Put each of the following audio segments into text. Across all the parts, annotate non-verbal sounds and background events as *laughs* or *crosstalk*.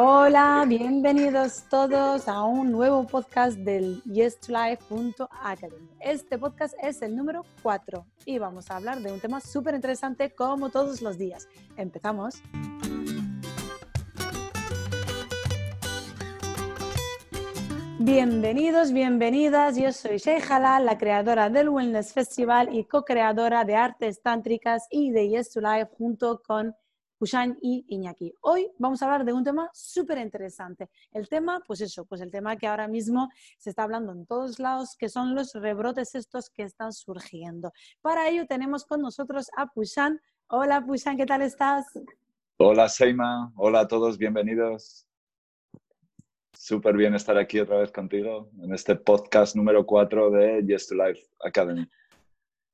Hola, bienvenidos todos a un nuevo podcast del YesToLife.academy. Este podcast es el número 4 y vamos a hablar de un tema súper interesante como todos los días. Empezamos. Bienvenidos, bienvenidas. Yo soy Sheikhala, la creadora del Wellness Festival y co-creadora de Artes Tántricas y de Yes to Life junto con Pushan y Iñaki. Hoy vamos a hablar de un tema súper interesante. El tema, pues eso, pues el tema que ahora mismo se está hablando en todos lados, que son los rebrotes estos que están surgiendo. Para ello tenemos con nosotros a Pushan. Hola Pushan, ¿qué tal estás? Hola Seima, hola a todos, bienvenidos. Súper bien estar aquí otra vez contigo en este podcast número 4 de Yes to Life Academy.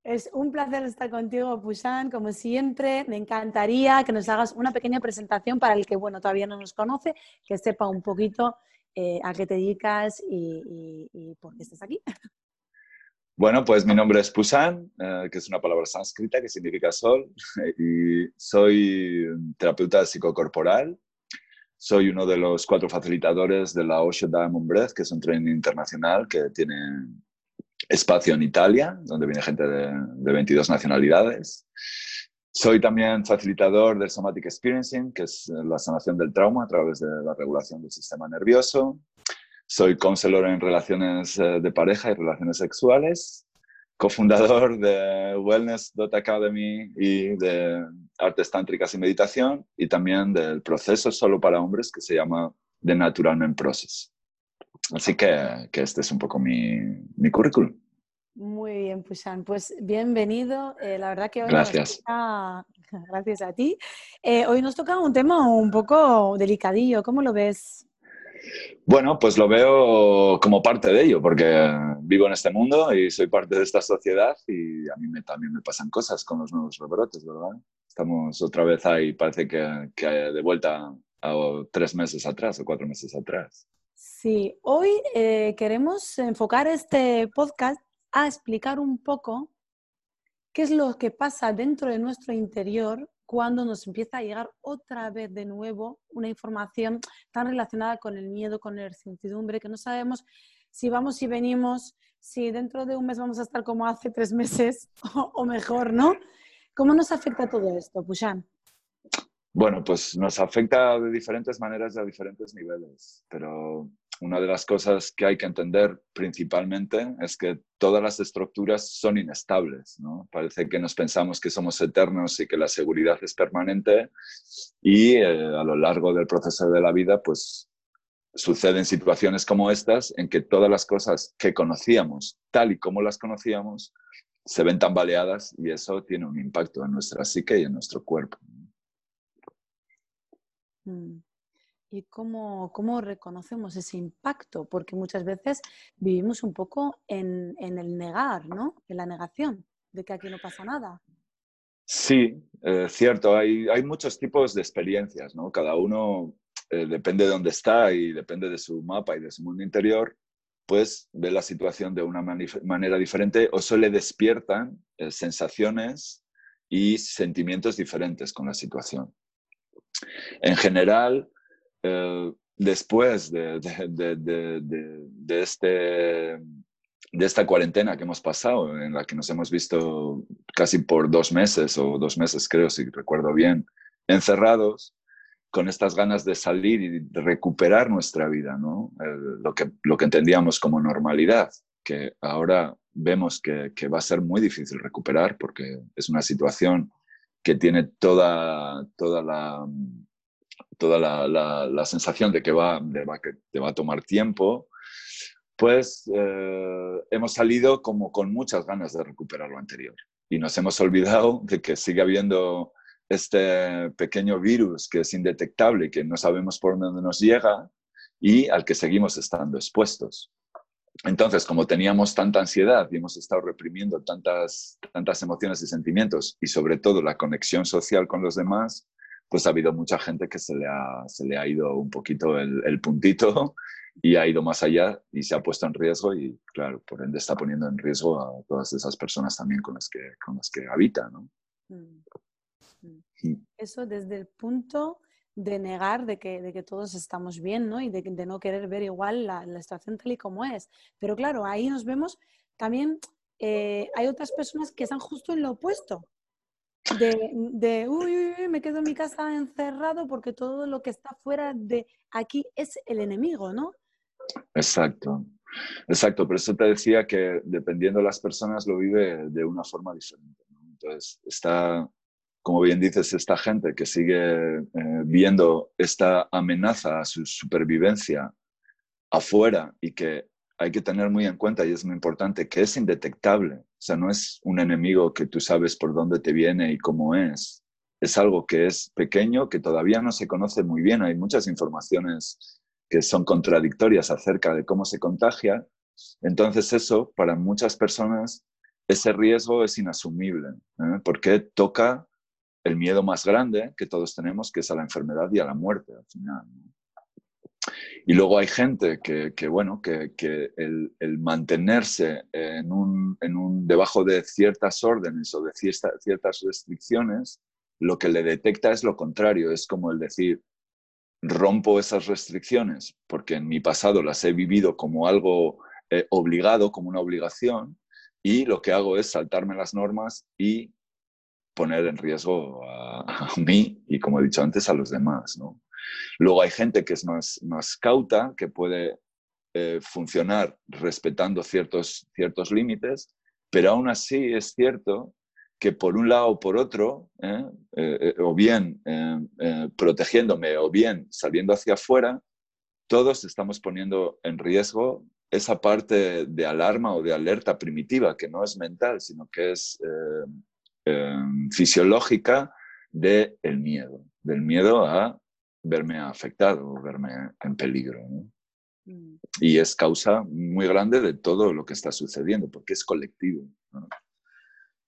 Es un placer estar contigo, Pusan, como siempre. Me encantaría que nos hagas una pequeña presentación para el que, bueno, todavía no nos conoce, que sepa un poquito eh, a qué te dedicas y, por qué estás aquí. *laughs* Bueno, pues mi nombre es Pusan, eh, que es una palabra sánscrita que significa sol, *laughs* y soy terapeuta psicocorporal. Soy uno de los cuatro facilitadores de la Osho Diamond Breath, que es un training internacional que tiene espacio en Italia, donde viene gente de, 22 nacionalidades. Soy también facilitador del Somatic Experiencing, que es la sanación del trauma a través de la regulación del sistema nervioso. Soy counselor en relaciones eh, de pareja y relaciones sexuales, cofundador de Wellness Academy y de Artes Tántricas y Meditación, y también del proceso solo para hombres que se llama The Natural Men Process. Así que, este es un poco mi, mi currículum. Muy bien, Pushan. Pues bienvenido. Eh, la verdad que hoy gracias. *laughs* gracias a ti. Eh, hoy nos toca un tema un poco delicadillo. ¿Cómo lo ves? Bueno, pues lo veo como parte de ello, porque vivo en este mundo y soy parte de esta sociedad y a mí me, también me pasan cosas con los nuevos rebrotes, ¿verdad? Estamos otra vez ahí, parece que, que de vuelta a tres meses atrás o cuatro meses atrás. Sí, hoy eh, queremos enfocar este podcast a explicar un poco qué es lo que pasa dentro de nuestro interior cuando nos empieza a llegar otra vez de nuevo una información tan relacionada con el miedo, con la incertidumbre, que no sabemos si vamos y venimos, si dentro de un mes vamos a estar como hace tres meses *laughs* o, mejor, ¿no? ¿Cómo nos afecta todo esto, Pushan? Bueno, pues nos afecta de diferentes maneras y a diferentes niveles, pero una de las cosas que hay que entender principalmente es que todas las estructuras son inestables. Parece que nos pensamos que somos eternos y que la seguridad es permanente y eh, a lo largo del proceso de la vida pues suceden situaciones como estas en que todas las cosas que conocíamos tal y como las conocíamos se ven tambaleadas y eso tiene un impacto en nuestra psique y en nuestro cuerpo. Y cómo, cómo, reconocemos ese impacto, porque muchas veces vivimos un poco en, en, el negar, ¿no? En la negación de que aquí no pasa nada. Sí, eh, cierto, hay, hay, muchos tipos de experiencias, ¿no? Cada uno eh, depende de dónde está y depende de su mapa y de su mundo interior, pues ve la situación de una manera diferente o se le despiertan eh, sensaciones y sentimientos diferentes con la situación. En general, eh, después de, este, de esta cuarentena que hemos pasado, en la que nos hemos visto casi por dos meses o dos meses creo, si recuerdo bien, encerrados, con estas ganas de salir y recuperar nuestra vida, ¿no? lo, que, lo que entendíamos como normalidad, que ahora vemos que, va a ser muy difícil recuperar porque es una situación que tiene toda, toda la, toda la, sensación de que, va, que te va a tomar tiempo, pues eh, hemos salido como con muchas ganas de recuperar lo anterior. Y nos hemos olvidado de que sigue habiendo este pequeño virus que es indetectable que no sabemos por dónde nos llega y al que seguimos estando expuestos. Entonces, como teníamos tanta ansiedad y hemos estado reprimiendo tantas, tantas emociones y sentimientos y sobre todo la conexión social con los demás, pues ha habido mucha gente que se le ha, se le ha ido un poquito el, puntito y ha ido más allá y se ha puesto en riesgo y, claro, por ende está poniendo en riesgo a todas esas personas también con las que, con las que habita, ¿no? Mm. Mm. Eso desde el punto de negar de que, de que todos estamos bien, ¿no? Y de, de no querer ver igual la, la, situación tal y como es. Pero claro, ahí nos vemos también, eh, hay otras personas que están justo en lo opuesto. De, de uy, uy, me quedo en mi casa encerrado porque todo lo que está fuera de aquí es el enemigo, ¿no? Exacto, exacto. Por eso te decía que dependiendo de las personas lo vive de una forma diferente. ¿no? Entonces, está, como bien dices, esta gente que sigue eh, viendo esta amenaza a su supervivencia afuera y que hay que tener muy en cuenta, y es muy importante, que es indetectable. O sea, no es un enemigo que tú sabes por dónde te viene y cómo es. Es algo que es pequeño, que todavía no se conoce muy bien. Hay muchas informaciones que son contradictorias acerca de cómo se contagia. Entonces eso, para muchas personas, ese riesgo es inasumible, ¿eh? porque toca el miedo más grande que todos tenemos, que es a la enfermedad y a la muerte al final. Y luego hay gente que, bueno, que, el, mantenerse en un, en un, debajo de ciertas órdenes o de cierta, ciertas restricciones, lo que le detecta es lo contrario, es como el decir, rompo esas restricciones porque en mi pasado las he vivido como algo eh, obligado, como una obligación, y lo que hago es saltarme las normas y poner en riesgo a, a mí y, como he dicho antes, a los demás. ¿no? Luego hay gente que es más, más cauta, que puede eh, funcionar respetando ciertos, ciertos límites, pero aún así es cierto que por un lado o por otro, ¿eh? Eh, o bien protegiéndome o bien saliendo hacia afuera, todos estamos poniendo en riesgo esa parte de alarma o de alerta primitiva, que no es mental, sino que es fisiológica del el miedo, del miedo a verme afectado, verme en peligro. ¿no? Mm. Y es causa muy grande de todo lo que está sucediendo, porque es colectivo. ¿no?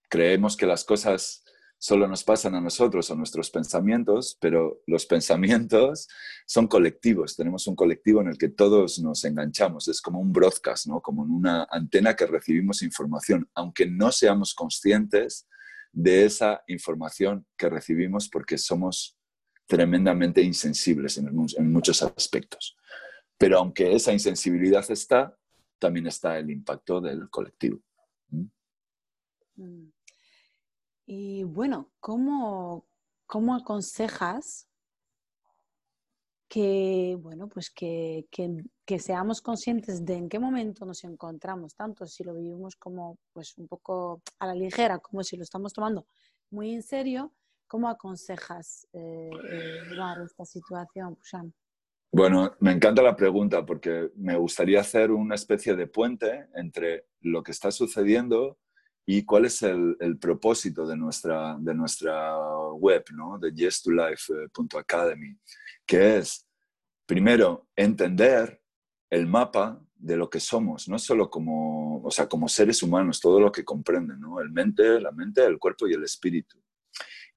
Creemos que las cosas solo nos pasan a nosotros, a nuestros pensamientos, pero los pensamientos son colectivos. Tenemos un colectivo en el que todos nos enganchamos. Es como un broadcast, ¿no? como una antena que recibimos información, aunque no seamos conscientes de esa información que recibimos porque somos tremendamente insensibles en, muchos aspectos. Pero aunque esa insensibilidad está, también está el impacto del colectivo. ¿Mm? Mm. Y bueno, ¿cómo, cómo aconsejas que, bueno, pues que, que, seamos conscientes de en qué momento nos encontramos, tanto si lo vivimos como pues un poco a la ligera, como si lo estamos tomando muy en serio, ¿Cómo aconsejas eh, eh, esta situación, Bueno, me encanta la pregunta porque me gustaría hacer una especie de puente entre lo que está sucediendo y cuál es el, propósito de nuestra, de nuestra web, ¿no? de yes2life.academy, que es, primero, entender el mapa de lo que somos, no solo como, o sea, como seres humanos, todo lo que comprenden, ¿no? el mente, la mente, el cuerpo y el espíritu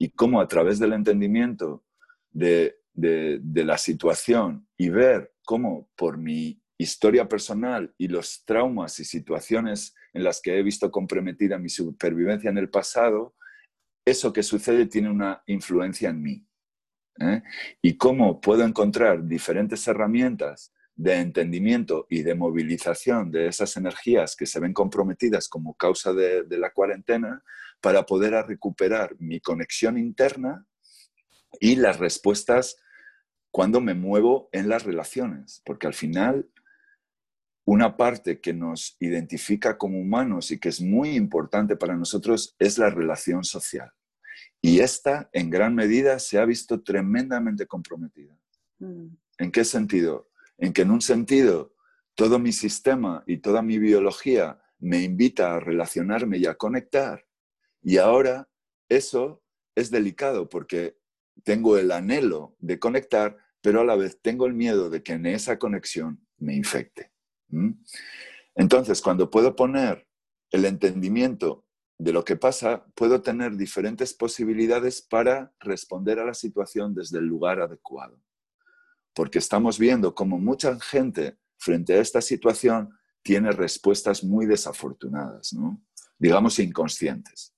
y cómo a través del entendimiento de, la situación y ver cómo por mi historia personal y los traumas y situaciones en las que he visto comprometida mi supervivencia en el pasado, eso que sucede tiene una influencia en mí. ¿eh? Y cómo puedo encontrar diferentes herramientas de entendimiento y de movilización de esas energías que se ven comprometidas como causa de, de la cuarentena para poder recuperar mi conexión interna y las respuestas cuando me muevo en las relaciones, porque al final una parte que nos identifica como humanos y que es muy importante para nosotros es la relación social. Y esta, en gran medida, se ha visto tremendamente comprometida. Mm. ¿En qué sentido? En que en un sentido, todo mi sistema y toda mi biología me invita a relacionarme y a conectar, y ahora eso es delicado porque tengo el anhelo de conectar, pero a la vez tengo el miedo de que en esa conexión me infecte. Entonces, cuando puedo poner el entendimiento de lo que pasa, puedo tener diferentes posibilidades para responder a la situación desde el lugar adecuado. Porque estamos viendo cómo mucha gente frente a esta situación tiene respuestas muy desafortunadas, digamos inconscientes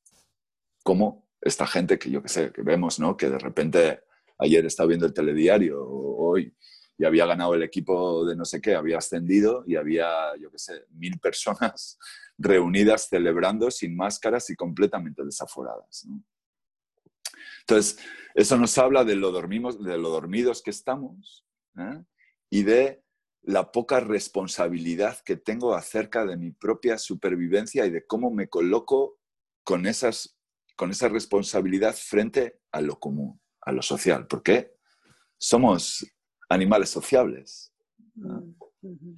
como esta gente que yo que sé, que vemos, ¿no? Que de repente ayer estaba viendo el telediario, hoy, y había ganado el equipo de no sé qué, había ascendido y había, yo qué sé, mil personas *laughs* reunidas celebrando sin máscaras y completamente desaforadas. Entonces, eso nos habla de lo, dormimos, de lo dormidos que estamos ¿eh? y de la poca responsabilidad que tengo acerca de mi propia supervivencia y de cómo me coloco con, esas, con esa responsabilidad frente a lo común, a lo social. Porque somos animales sociables. Mm,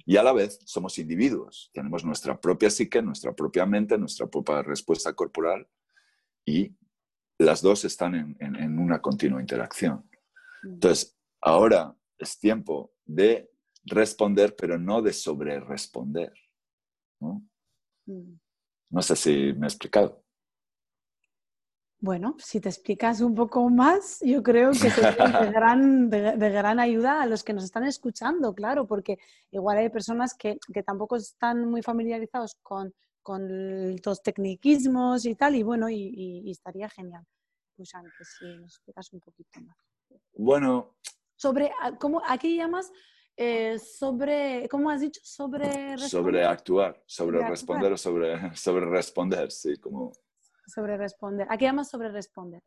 y a la vez somos individuos. Tenemos nuestra propia psique, nuestra propia mente, nuestra propia respuesta corporal y las dos están en, en una continua interacción. Mm. Entonces, ahora es tiempo de responder, pero no de sobre responder. ¿no? Mm. no sé si me he explicado. Bueno, si te explicas un poco más, yo creo que sería de *laughs* gran, de, gran ayuda a los que nos están escuchando, claro, porque igual hay personas que, que tampoco están muy familiarizados con, con, los tecniquismos y tal, y bueno, y, estaría genial, pues antes, si nos explicas un poquito más. Bueno. Sobre, ah, ¿cómo, aquí llamas eh, sobre, ¿cómo has dicho? Sobre... Sobre actuar, sobre, responder o sobre, *laughs* sobre responder, sí, como... Sobre responder. ¿A qué llamas sobre responder?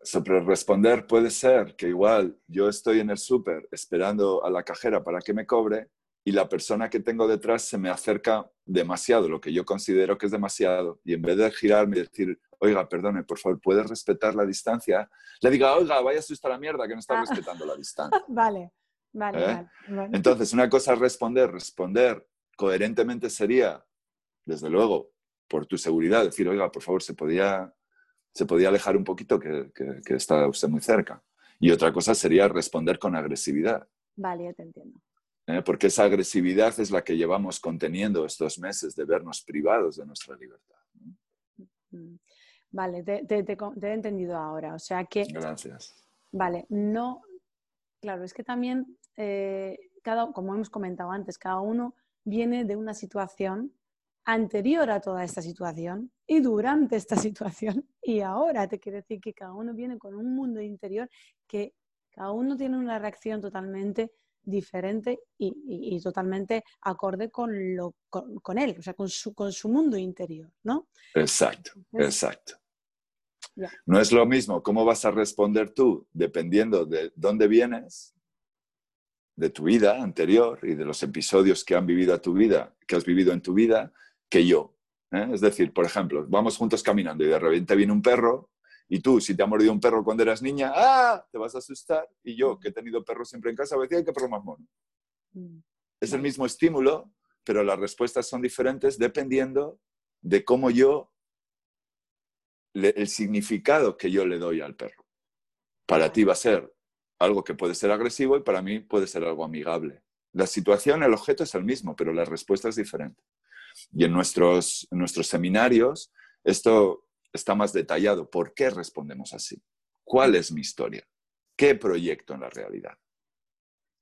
Sobre responder puede ser que igual yo estoy en el súper esperando a la cajera para que me cobre y la persona que tengo detrás se me acerca demasiado, lo que yo considero que es demasiado, y en vez de girarme y decir, oiga, perdone, por favor, ¿puedes respetar la distancia? Le diga, oiga, vaya a la mierda que no está ah. respetando la distancia. *laughs* vale, vale, ¿Eh? vale, Entonces, una cosa es responder, responder coherentemente sería, desde luego, por tu seguridad, decir, oiga, por favor, se podía, se podía alejar un poquito que, que, está usted muy cerca. Y otra cosa sería responder con agresividad. Vale, ya te entiendo. ¿Eh? Porque esa agresividad es la que llevamos conteniendo estos meses de vernos privados de nuestra libertad. Mm. Vale, te, te, te, he entendido ahora. O sea que... Gracias. Vale, no... Claro, es que también, eh, cada, como hemos comentado antes, cada uno viene de una situación anterior a toda esta situación y durante esta *laughs* situación y ahora. Te quiere decir que cada uno viene con un mundo interior que cada uno tiene una reacción totalmente diferente y, totalmente acorde con, lo, con, él, o sea, con su, con su mundo interior, ¿no? Exacto, exacto. No es lo mismo cómo vas a responder tú dependiendo de dónde vienes, de tu vida anterior y de los episodios que han vivido a tu vida, que has vivido en tu vida, que yo. ¿eh? Es decir, por ejemplo, vamos juntos caminando y de repente viene un perro y tú, si te ha mordido un perro cuando eras niña, ¡ah! Te vas a asustar. Y yo, que he tenido perros siempre en casa, voy a decir, ¿qué perro más mono? Mm. Es el mismo estímulo, pero las respuestas son diferentes dependiendo de cómo yo, el significado que yo le doy al perro. Para ti va a ser algo que puede ser agresivo y para mí puede ser algo amigable. La situación, el objeto es el mismo, pero la respuesta es diferente. Y en nuestros, nuestros seminarios esto está más detallado. ¿Por qué respondemos así? ¿Cuál es mi historia? ¿Qué proyecto en la realidad?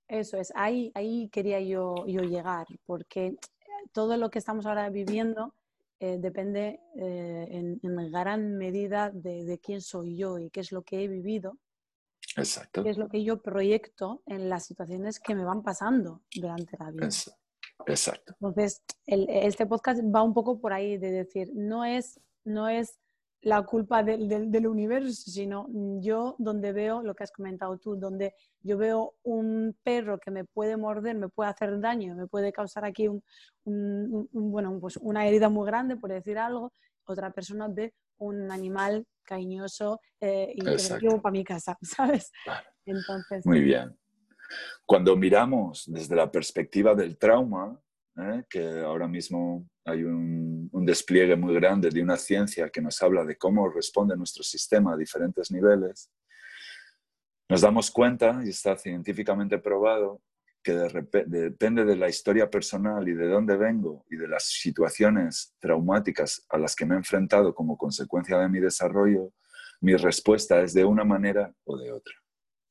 Eso es, ahí, ahí quería yo, yo llegar, porque todo lo que estamos ahora viviendo eh, depende eh, en, gran medida de, quién soy yo y qué es lo que he vivido. Exacto. Qué es lo que yo proyecto en las situaciones que me van pasando durante la vida. Exacto. Entonces, este podcast va un poco por ahí de decir, no es, no es la culpa del, del, universo, sino yo donde veo lo que has comentado tú, donde yo veo un perro que me puede morder, me puede hacer daño, me puede causar aquí un, bueno, pues una herida muy grande, por decir algo, otra persona ve un animal cariñoso eh, y que me llevo para mi casa, *laughs* ¿sabes? Entonces, Muy bien. Cuando miramos desde la perspectiva del trauma, ¿eh? que ahora mismo hay un, despliegue muy grande de una ciencia que nos habla de cómo responde nuestro sistema a diferentes niveles, nos damos cuenta, y está científicamente probado, que depende de la historia personal y de dónde vengo y de las situaciones traumáticas a las que me he enfrentado como consecuencia de mi desarrollo, mi respuesta es de una manera o de otra.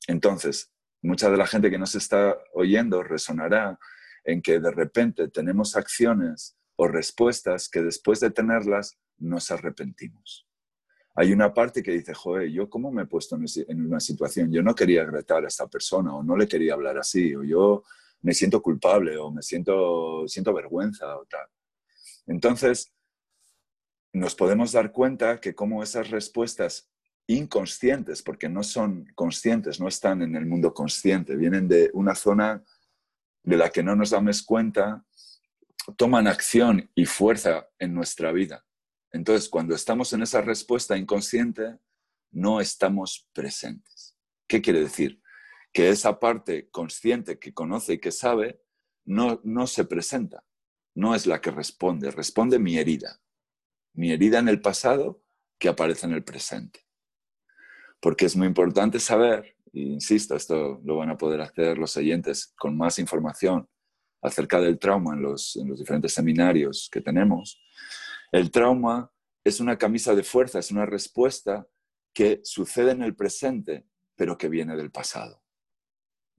Entonces, mucha de la gente que nos está oyendo resonará en que de repente tenemos acciones o respuestas que después de tenerlas nos arrepentimos. hay una parte que dice, joder, ¿yo cómo me he puesto en una situación? Yo no quería retar a esta persona o no le quería hablar así, o yo me siento culpable o me siento, siento vergüenza o tal. Entonces, nos podemos dar cuenta que como esas respuestas inconscientes, porque no son conscientes, no están en el mundo consciente, vienen de una zona de la que no nos damos cuenta, toman acción y fuerza en nuestra vida. Entonces, cuando estamos en esa respuesta inconsciente, no estamos presentes. ¿Qué quiere decir? Que esa parte consciente que conoce y que sabe no, no se presenta, no es la que responde, responde mi herida, mi herida en el pasado que aparece en el presente. Porque es muy importante saber insisto, esto lo van a poder hacer los oyentes con más información acerca del trauma en los, en los diferentes seminarios que tenemos. El trauma es una camisa de fuerza, es una respuesta que sucede en el presente, pero que viene del pasado.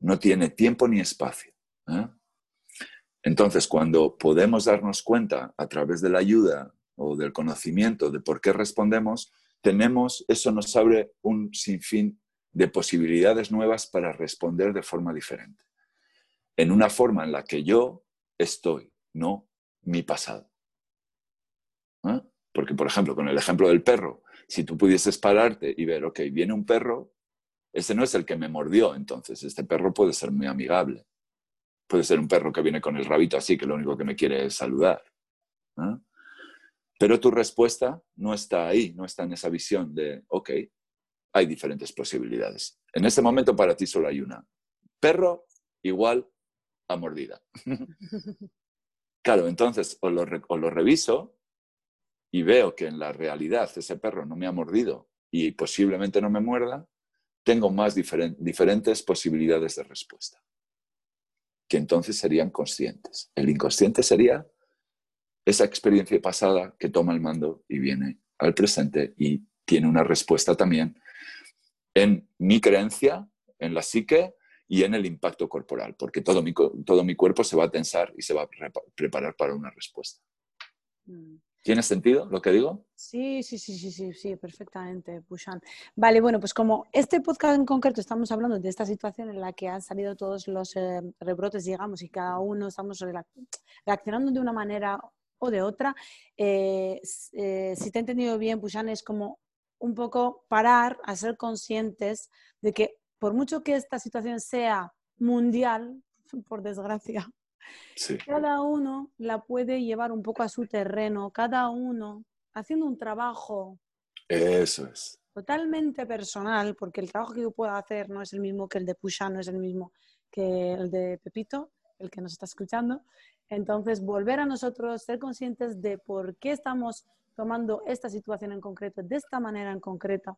No tiene tiempo ni espacio. ¿eh? Entonces, cuando podemos darnos cuenta a través de la ayuda o del conocimiento de por qué respondemos, tenemos, eso nos abre un sinfín de posibilidades nuevas para responder de forma diferente. En una forma en la que yo estoy, no mi pasado. ¿Ah? Porque, por ejemplo, con el ejemplo del perro, si tú pudieses pararte y ver, ok, viene un perro, ese no es el que me mordió, entonces este perro puede ser muy amigable. Puede ser un perro que viene con el rabito así, que lo único que me quiere es saludar. ¿Ah? Pero tu respuesta no está ahí, no está en esa visión de, ok, hay diferentes posibilidades. En este momento para ti solo hay una. Perro igual a mordida. *laughs* claro, entonces o lo, lo reviso y veo que en la realidad ese perro no me ha mordido y posiblemente no me muerda, tengo más diferentes posibilidades de respuesta, que entonces serían conscientes. El inconsciente sería esa experiencia pasada que toma el mando y viene al presente y tiene una respuesta también en mi creencia, en la psique y en el impacto corporal, porque todo mi, todo mi cuerpo se va a tensar y se va a preparar para una respuesta. Mm. ¿Tiene sentido lo que digo? Sí, sí, sí, sí, sí, sí, perfectamente, Pushan. Vale, bueno, pues como este podcast en concreto estamos hablando de esta situación en la que han salido todos los eh, rebrotes, digamos, y cada uno estamos reaccionando de una manera o de otra, eh, eh, si te he entendido bien, Pushan, es como un poco parar a ser conscientes de que por mucho que esta situación sea mundial, *laughs* por desgracia, cada uno la puede llevar un poco a su terreno, cada uno haciendo un trabajo. Eso es. Totalmente personal, porque el trabajo que yo puedo hacer no es el mismo que el de Pusha, no es el mismo que el de Pepito, el que nos está escuchando. Entonces, volver a nosotros, ser conscientes de por qué estamos tomando esta situación en concreto, de esta manera en concreta,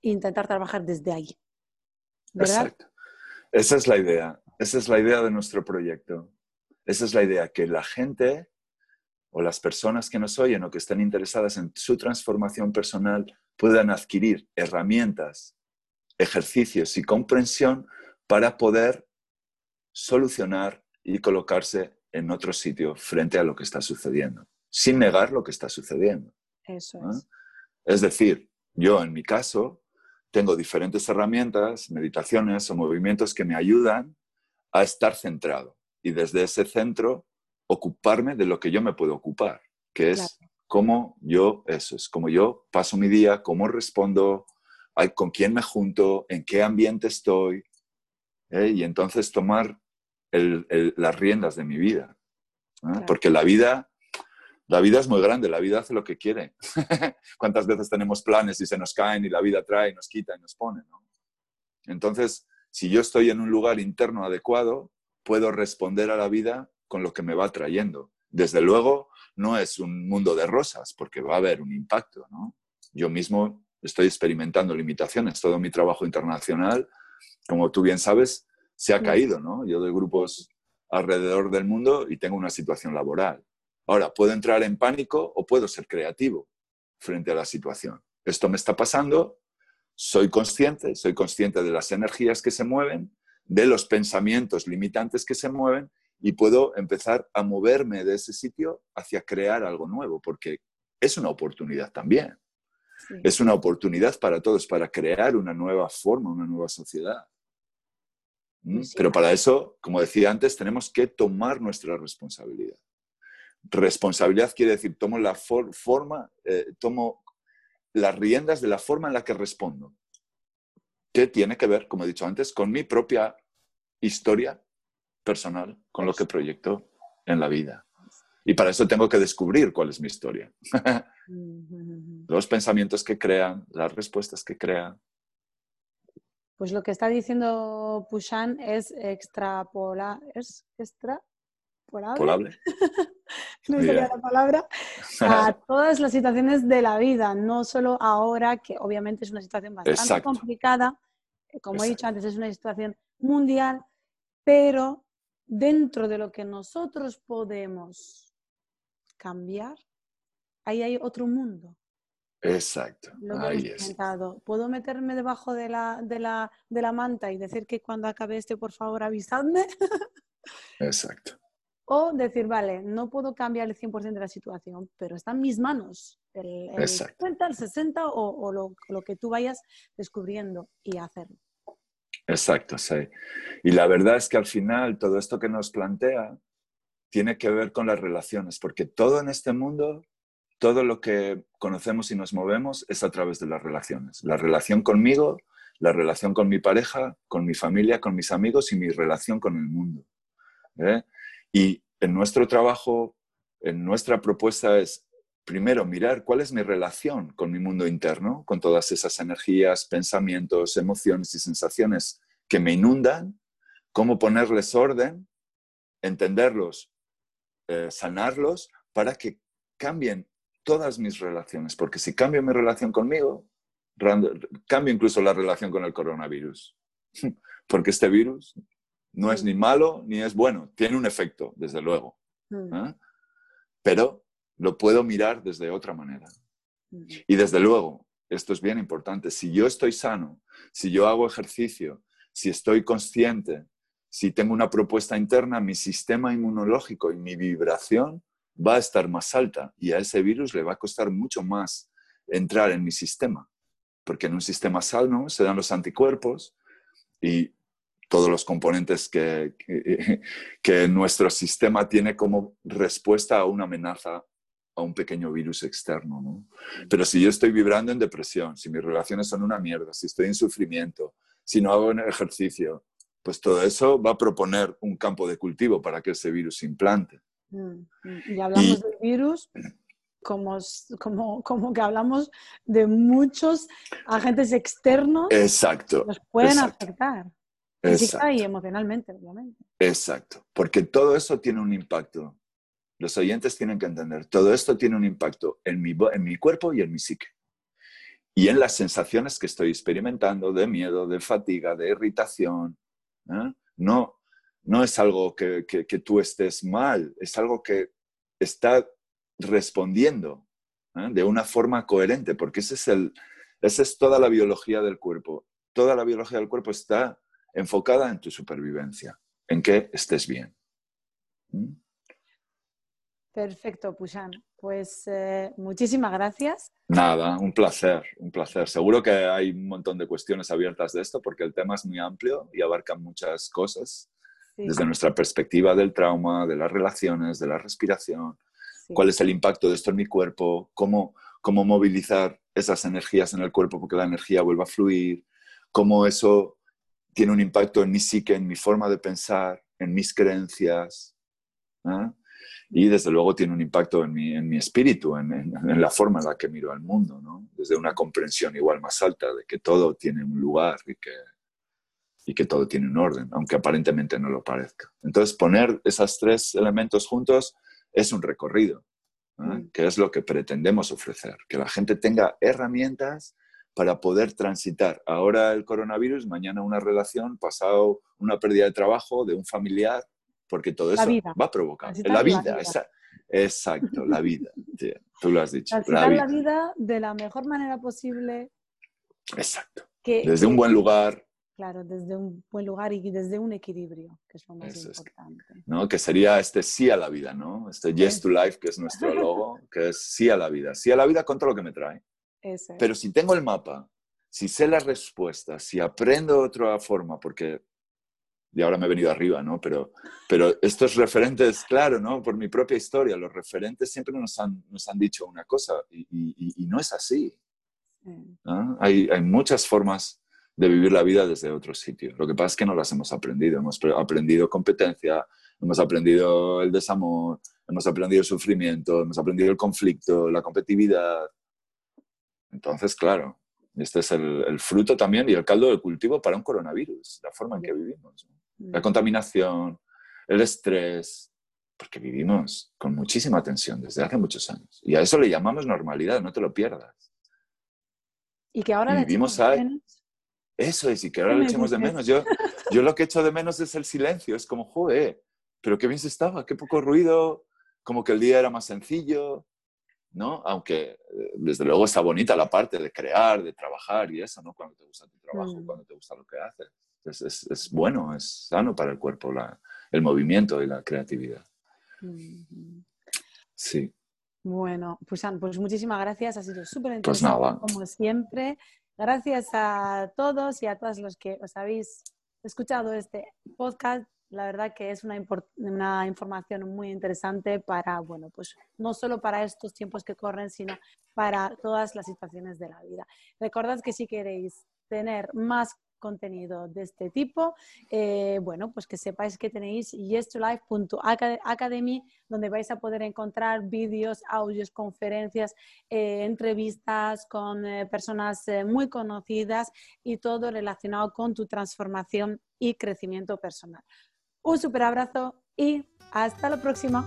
e intentar trabajar desde ahí. ¿Verdad? Exacto. Esa es la idea. Esa es la idea de nuestro proyecto. Esa es la idea, que la gente o las personas que nos oyen o que estén interesadas en su transformación personal puedan adquirir herramientas, ejercicios y comprensión para poder solucionar y colocarse en otro sitio frente a lo que está sucediendo sin negar lo que está sucediendo. Eso es. Es decir, yo en mi caso tengo diferentes herramientas, meditaciones o movimientos que me ayudan a estar centrado y desde ese centro ocuparme de lo que yo me puedo ocupar, que es cómo yo, eso es, cómo yo paso mi día, cómo respondo, con quién me junto, en qué ambiente estoy, ¿eh? y entonces tomar las riendas de mi vida. Porque la vida la vida es muy grande, la vida hace lo que quiere. *laughs* ¿Cuántas veces tenemos planes y se nos caen y la vida trae, nos quita y nos pone? Entonces, si yo estoy en un lugar interno adecuado, puedo responder a la vida con lo que me va trayendo. Desde luego, no es un mundo de rosas, porque va a haber un impacto. Yo mismo estoy experimentando limitaciones. Todo mi trabajo internacional, como tú bien sabes, se ha caído. ¿no? Yo doy grupos alrededor del mundo y tengo una situación laboral. Ahora, puedo entrar en pánico o puedo ser creativo frente a la situación. Esto me está pasando, soy consciente, soy consciente de las energías que se mueven, de los pensamientos limitantes que se mueven y puedo empezar a moverme de ese sitio hacia crear algo nuevo, porque es una oportunidad también. Es una oportunidad para todos, para crear una nueva forma, una nueva sociedad. ¿Mm? Pero para eso, como decía antes, tenemos que tomar nuestra responsabilidad. Responsabilidad quiere decir, tomo la forma, eh, tomo las riendas de la forma en la que respondo, que tiene que ver, como he dicho antes, con mi propia historia personal, con lo que proyecto en la vida. Y para eso tengo que descubrir cuál es mi historia. *laughs* Los pensamientos que crean, las respuestas que crean. Pues lo que está diciendo Pushan es extrapolar, es extrapolable. *laughs* no sería la palabra. *laughs* A todas las situaciones de la vida, no solo ahora, que obviamente es una situación bastante complicada. Como he dicho antes, es una situación mundial, pero dentro de lo que nosotros podemos cambiar, ahí hay otro mundo. Exacto. ahí es. ¿Puedo meterme debajo de la, de, la, de la manta y decir que cuando acabe este, por favor, avisadme? *laughs* Exacto. O decir, vale, no puedo cambiar el 100% de la situación, pero está en mis manos. El, el 50, el 60 o, lo, lo, que tú vayas descubriendo y hacerlo. Exacto, sí. Y la verdad es que al final todo esto que nos plantea tiene que ver con las relaciones, porque todo en este mundo, todo lo que conocemos y nos movemos es a través de las relaciones. La relación conmigo, la relación con mi pareja, con mi familia, con mis amigos y mi relación con el mundo. ¿eh? Y en nuestro trabajo, en nuestra propuesta es, primero, mirar cuál es mi relación con mi mundo interno, con todas esas energías, pensamientos, emociones y sensaciones que me inundan, cómo ponerles orden, entenderlos, eh, sanarlos, para que cambien todas mis relaciones. Porque si cambio mi relación conmigo, cambio incluso la relación con el coronavirus. *laughs* Porque este virus no es ni malo ni es bueno, tiene un efecto, desde luego. Mm. ¿eh? Pero lo puedo mirar desde otra manera. Mm. Y desde luego, esto es bien importante, si yo estoy sano, si yo hago ejercicio, si estoy consciente, si tengo una propuesta interna, mi sistema inmunológico y mi vibración va a estar más alta y a ese virus le va a costar mucho más entrar en mi sistema, porque en un sistema sano se dan los anticuerpos y todos los componentes que, *laughs* que, nuestro sistema tiene como respuesta a una amenaza, a un pequeño virus externo. Pero si yo estoy vibrando en depresión, si mis relaciones son una mierda, si estoy en sufrimiento, si no hago ejercicio, pues todo eso va a proponer un campo de cultivo para que ese virus se implante. Mm, mm. Y hablamos del virus como, como, como, que hablamos de muchos agentes externos exacto, que nos pueden afectar física y emocionalmente, obviamente. Exacto, porque todo eso tiene un impacto. Los oyentes tienen que entender, todo esto tiene un impacto en mi, en mi cuerpo y en mi psique. Y en las sensaciones que estoy experimentando de miedo, de fatiga, de irritación. ¿eh? No, no es algo que, que, tú estés mal, es algo que está respondiendo ¿eh? de una forma coherente, porque ese es el, esa es toda la biología del cuerpo. Toda la biología del cuerpo está enfocada en tu supervivencia, en que estés bien. ¿Mm? Perfecto, Pushan. Pues eh, muchísimas gracias. Nada, un placer, un placer. Seguro que hay un montón de cuestiones abiertas de esto porque el tema es muy amplio y abarca muchas cosas desde nuestra perspectiva del trauma, de las relaciones, de la respiración, cuál es el impacto de esto en mi cuerpo, cómo, cómo movilizar esas energías en el cuerpo porque la energía vuelva a fluir, cómo eso tiene un impacto en mi psique, en mi forma de pensar, en mis creencias. ¿eh? Y desde luego tiene un impacto en mi, en mi espíritu, en, en, la forma en la que miro al mundo, ¿no? desde una comprensión igual más alta de que todo tiene un lugar y que, y que todo tiene un orden, aunque aparentemente no lo parezca. Entonces, poner esos tres elementos juntos es un recorrido, mm. que es lo que pretendemos ofrecer, que la gente tenga herramientas para poder transitar ahora el coronavirus, mañana una relación, pasado una pérdida de trabajo de un familiar, porque todo eso va a provocar. La vida, exacto, la vida. *laughs* tú lo has dicho. La, la vida de la mejor manera posible. Exacto. desde un buen lugar. Claro, desde un buen lugar y desde un equilibrio, que es lo más importante. ¿no? Que sería este sí a la vida, ¿no? Este yes to life, que es nuestro *laughs* logo, que es sí a la vida. Sí a la vida con todo lo que me trae. Pero si tengo el mapa, si sé las respuestas, si aprendo otra forma, porque y ahora me he venido arriba, ¿no? Pero, pero estos referentes, claro, ¿no? Por mi propia historia, los referentes siempre nos han, nos han dicho una cosa y, y, no es así. Hay, hay, muchas formas de vivir la vida desde otro sitio. Lo que pasa es que no las hemos aprendido. Hemos aprendido competencia, hemos aprendido el desamor, hemos aprendido el sufrimiento, hemos aprendido el conflicto, la competitividad. Entonces, claro, este es el, el fruto también y el caldo de cultivo para un coronavirus, la forma en que vivimos la contaminación, el estrés, porque vivimos con muchísima tensión desde hace muchos años. Y a eso le llamamos normalidad, no te lo pierdas. Y que ahora vivimos menos. Eso es, y que ahora le echemos de menos. Yo, yo lo que echo de menos es el silencio, es como, joder, pero qué bien se estaba, qué poco ruido, como que el día era más sencillo, ¿no? Aunque eh, desde luego está bonita la parte de crear, de trabajar y eso, ¿no? Cuando te gusta tu trabajo, mm. cuando te gusta lo que haces es, bueno, es sano para el cuerpo el movimiento y la creatividad. Sí. Bueno, pues, pues muchísimas gracias, ha sido súper pues interesante como siempre. Gracias a todos y a todos los que os habéis escuchado este podcast. La verdad que es una, información muy interesante para, bueno, pues no solo para estos tiempos que corren, sino para todas las situaciones de la vida. Recordad que si queréis tener más contenido de este tipo, eh, bueno, pues que sepáis que tenéis yestolife.academy, donde vais a poder encontrar vídeos, audios, conferencias, eh, entrevistas con eh, personas muy conocidas y todo relacionado con tu transformación y crecimiento personal. Un super abrazo y hasta la próxima.